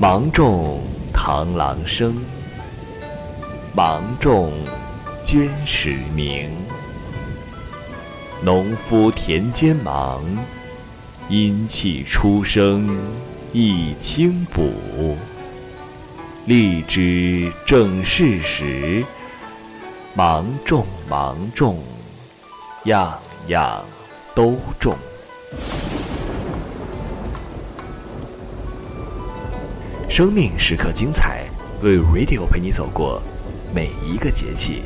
芒种螳螂生，芒种鹃时鸣。农夫田间忙，阴气初生一清补。荔枝正是时，芒种芒种，样样都种。生命时刻精彩，为 Radio 陪你走过每一个节气。